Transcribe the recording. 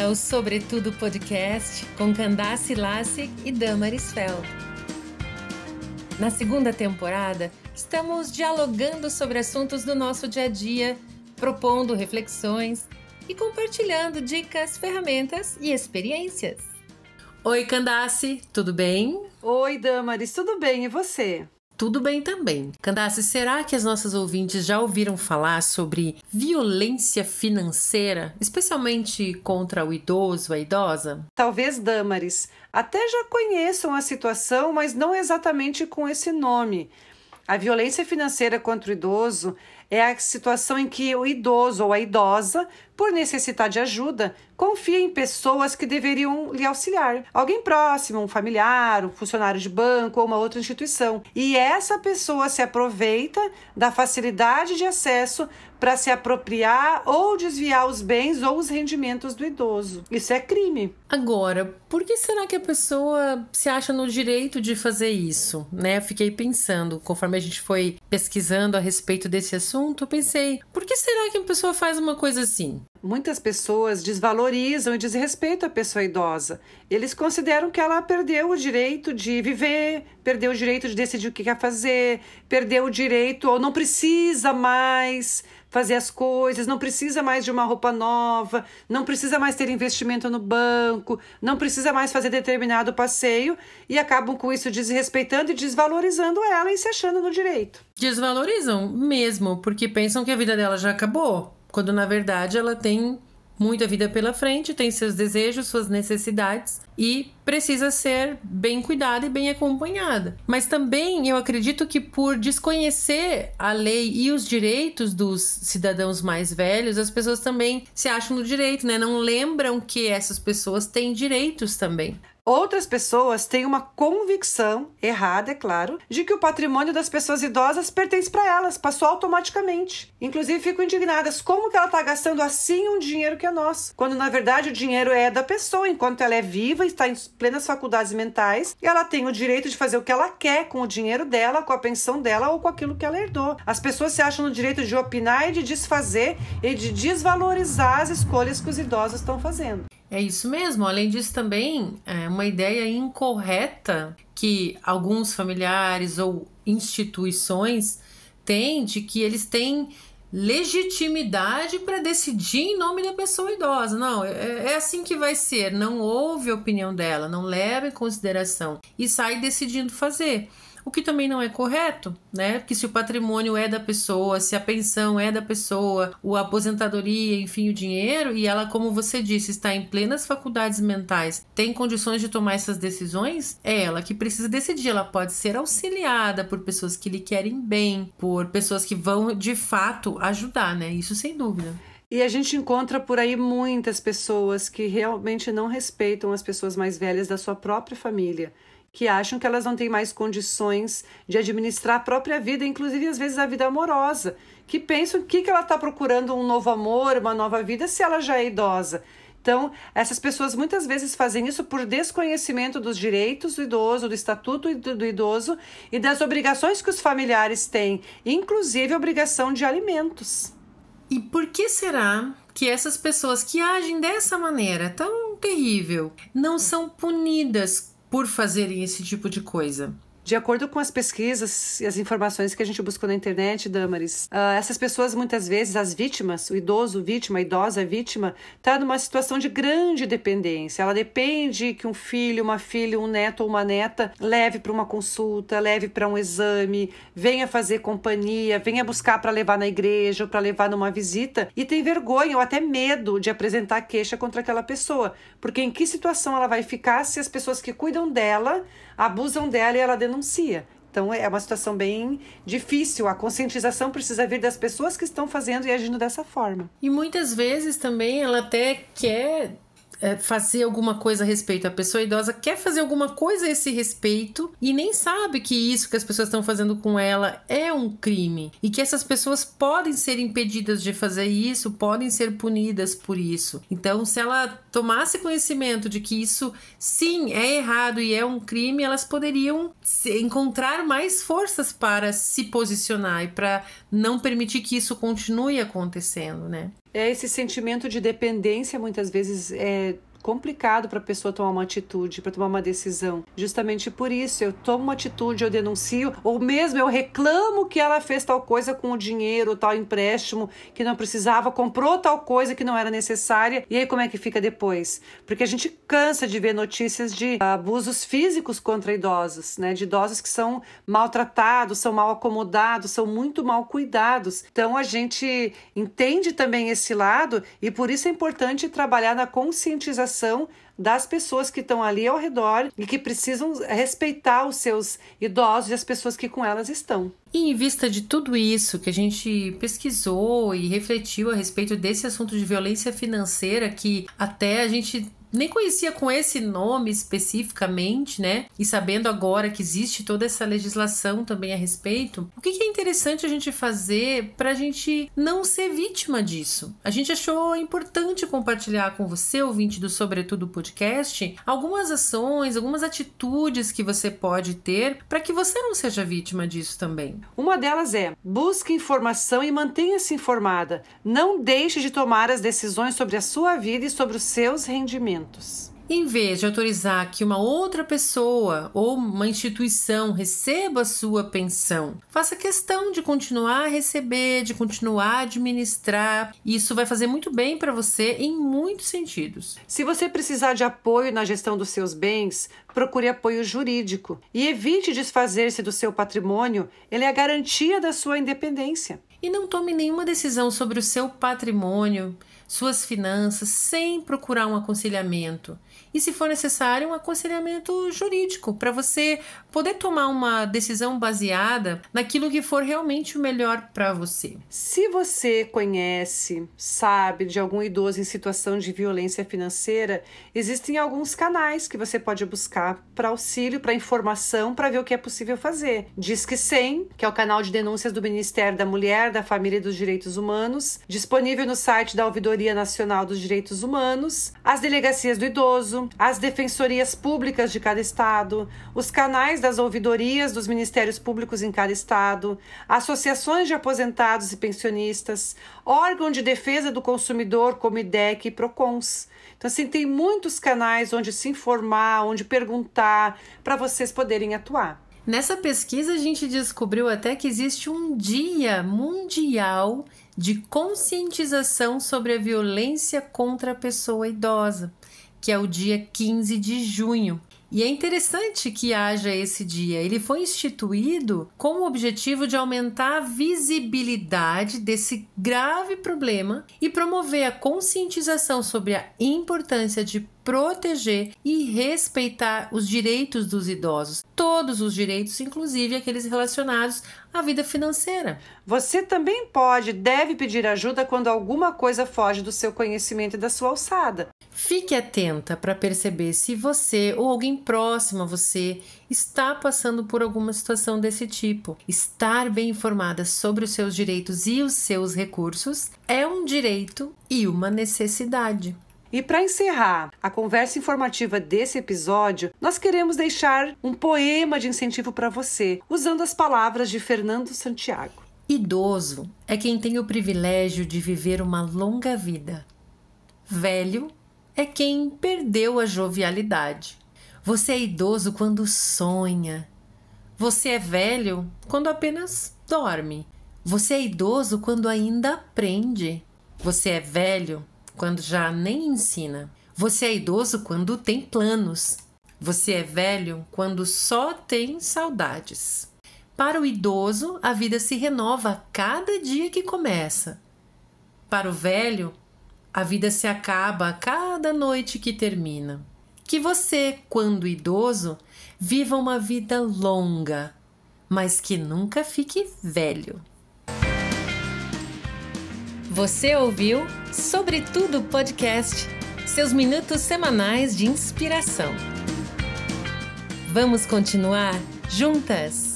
bem-vinda ao Sobretudo Podcast com Candace Lassig e Damaris Feld. Na segunda temporada, estamos dialogando sobre assuntos do nosso dia a dia, propondo reflexões e compartilhando dicas, ferramentas e experiências. Oi, Candace, tudo bem? Oi, Damaris, tudo bem e você? Tudo bem também. Candace, será que as nossas ouvintes já ouviram falar sobre violência financeira, especialmente contra o idoso, a idosa? Talvez, Damaris, até já conheçam a situação, mas não exatamente com esse nome. A violência financeira contra o idoso é a situação em que o idoso ou a idosa, por necessitar de ajuda, confia em pessoas que deveriam lhe auxiliar. Alguém próximo, um familiar, um funcionário de banco ou uma outra instituição. E essa pessoa se aproveita da facilidade de acesso para se apropriar ou desviar os bens ou os rendimentos do idoso. Isso é crime. Agora, por que será que a pessoa se acha no direito de fazer isso? Né? Fiquei pensando, conforme a gente foi pesquisando a respeito desse assunto, eu pensei, por que será que a pessoa faz uma coisa assim? Muitas pessoas desvalorizam e desrespeitam a pessoa idosa. Eles consideram que ela perdeu o direito de viver, perdeu o direito de decidir o que quer fazer, perdeu o direito ou não precisa mais fazer as coisas, não precisa mais de uma roupa nova, não precisa mais ter investimento no banco, não precisa mais fazer determinado passeio e acabam com isso desrespeitando e desvalorizando ela e se achando no direito. Desvalorizam mesmo, porque pensam que a vida dela já acabou, quando na verdade ela tem muita vida pela frente, tem seus desejos, suas necessidades e precisa ser bem cuidada e bem acompanhada. Mas também eu acredito que por desconhecer a lei e os direitos dos cidadãos mais velhos, as pessoas também se acham no direito, né? Não lembram que essas pessoas têm direitos também. Outras pessoas têm uma convicção, errada, é claro, de que o patrimônio das pessoas idosas pertence para elas, passou automaticamente. Inclusive ficam indignadas como que ela está gastando assim um dinheiro que é nosso, quando na verdade o dinheiro é da pessoa enquanto ela é viva, está em plenas faculdades mentais e ela tem o direito de fazer o que ela quer com o dinheiro dela, com a pensão dela ou com aquilo que ela herdou. As pessoas se acham no direito de opinar e de desfazer e de desvalorizar as escolhas que os idosos estão fazendo. É isso mesmo. Além disso, também é uma ideia incorreta que alguns familiares ou instituições têm de que eles têm legitimidade para decidir em nome da pessoa idosa. Não, é, é, assim que vai ser. Não ouve a opinião dela, não leva em consideração e sai decidindo fazer o que também não é correto, né? Porque se o patrimônio é da pessoa, se a pensão é da pessoa, a aposentadoria, enfim, o dinheiro, e ela, como você disse, está em plenas faculdades mentais, tem condições de tomar essas decisões, é ela que precisa decidir. Ela pode ser auxiliada por pessoas que lhe querem bem, por pessoas que vão de fato ajudar, né? Isso sem dúvida. E a gente encontra por aí muitas pessoas que realmente não respeitam as pessoas mais velhas da sua própria família que acham que elas não têm mais condições de administrar a própria vida, inclusive às vezes a vida amorosa, que pensam que, que ela está procurando um novo amor, uma nova vida, se ela já é idosa. Então, essas pessoas muitas vezes fazem isso por desconhecimento dos direitos do idoso, do estatuto do idoso e das obrigações que os familiares têm, inclusive a obrigação de alimentos. E por que será que essas pessoas que agem dessa maneira tão terrível não são punidas por fazerem esse tipo de coisa. De acordo com as pesquisas e as informações que a gente buscou na internet, Damaris, uh, essas pessoas muitas vezes, as vítimas, o idoso vítima, a idosa vítima, está numa situação de grande dependência. Ela depende que um filho, uma filha, um neto ou uma neta leve para uma consulta, leve para um exame, venha fazer companhia, venha buscar para levar na igreja ou para levar numa visita e tem vergonha ou até medo de apresentar queixa contra aquela pessoa, porque em que situação ela vai ficar se as pessoas que cuidam dela abusam dela e ela. Então é uma situação bem difícil. A conscientização precisa vir das pessoas que estão fazendo e agindo dessa forma. E muitas vezes também ela até quer fazer alguma coisa a respeito. A pessoa idosa quer fazer alguma coisa a esse respeito e nem sabe que isso que as pessoas estão fazendo com ela é um crime e que essas pessoas podem ser impedidas de fazer isso, podem ser punidas por isso. Então, se ela tomasse conhecimento de que isso sim é errado e é um crime, elas poderiam encontrar mais forças para se posicionar e para não permitir que isso continue acontecendo, né? É esse sentimento de dependência muitas vezes é complicado para a pessoa tomar uma atitude, para tomar uma decisão. Justamente por isso, eu tomo uma atitude, eu denuncio, ou mesmo eu reclamo que ela fez tal coisa com o dinheiro, tal empréstimo que não precisava, comprou tal coisa que não era necessária. E aí como é que fica depois? Porque a gente cansa de ver notícias de abusos físicos contra idosos, né? De idosos que são maltratados, são mal acomodados, são muito mal cuidados. Então a gente entende também esse lado e por isso é importante trabalhar na conscientização das pessoas que estão ali ao redor e que precisam respeitar os seus idosos e as pessoas que com elas estão. E em vista de tudo isso que a gente pesquisou e refletiu a respeito desse assunto de violência financeira, que até a gente nem conhecia com esse nome especificamente, né? E sabendo agora que existe toda essa legislação também a respeito, o que, é interessante a gente fazer para a gente não ser vítima disso? A gente achou importante compartilhar com você, ouvinte do Sobretudo Podcast, algumas ações, algumas atitudes que você pode ter para que você não seja vítima disso também. Uma delas é: busque informação e mantenha-se informada. Não deixe de tomar as decisões sobre a sua vida e sobre os seus rendimentos. Em vez de autorizar que uma outra pessoa ou uma instituição receba a sua pensão, faça questão de continuar a receber, de continuar a administrar. Isso vai fazer muito bem para você em muitos sentidos. Se você precisar de apoio na gestão dos seus bens, procure apoio jurídico e evite desfazer-se do seu patrimônio, ele é a garantia da sua independência. E não tome nenhuma decisão sobre o seu patrimônio suas finanças sem procurar um aconselhamento. E, se for necessário, um aconselhamento jurídico para você poder tomar uma decisão baseada naquilo que for realmente o melhor para você. Se você conhece, sabe de algum idoso em situação de violência financeira, existem alguns canais que você pode buscar para auxílio, para informação, para ver o que é possível fazer. Disque 100, que é o canal de denúncias do Ministério da Mulher, da Família e dos Direitos Humanos, disponível no site da Ouvidoria Nacional dos Direitos Humanos, as delegacias do idoso, as defensorias públicas de cada estado, os canais das ouvidorias dos ministérios públicos em cada estado, associações de aposentados e pensionistas, órgão de defesa do consumidor como IDEC e PROCONS. Então, assim, tem muitos canais onde se informar, onde perguntar, para vocês poderem atuar. Nessa pesquisa, a gente descobriu até que existe um dia mundial de conscientização sobre a violência contra a pessoa idosa, que é o dia 15 de junho. E é interessante que haja esse dia. Ele foi instituído com o objetivo de aumentar a visibilidade desse grave problema e promover a conscientização sobre a importância de proteger e respeitar os direitos dos idosos, todos os direitos, inclusive aqueles relacionados à vida financeira. Você também pode, deve pedir ajuda quando alguma coisa foge do seu conhecimento e da sua alçada. Fique atenta para perceber se você ou alguém próximo a você está passando por alguma situação desse tipo. Estar bem informada sobre os seus direitos e os seus recursos é um direito e uma necessidade. E para encerrar a conversa informativa desse episódio, nós queremos deixar um poema de incentivo para você, usando as palavras de Fernando Santiago. Idoso é quem tem o privilégio de viver uma longa vida. Velho é quem perdeu a jovialidade. Você é idoso quando sonha. Você é velho quando apenas dorme. Você é idoso quando ainda aprende. Você é velho quando já nem ensina. Você é idoso quando tem planos. Você é velho quando só tem saudades. Para o idoso, a vida se renova a cada dia que começa. Para o velho, a vida se acaba a cada noite que termina. Que você, quando idoso, viva uma vida longa, mas que nunca fique velho. Você ouviu Sobretudo Podcast, seus minutos semanais de inspiração. Vamos continuar juntas?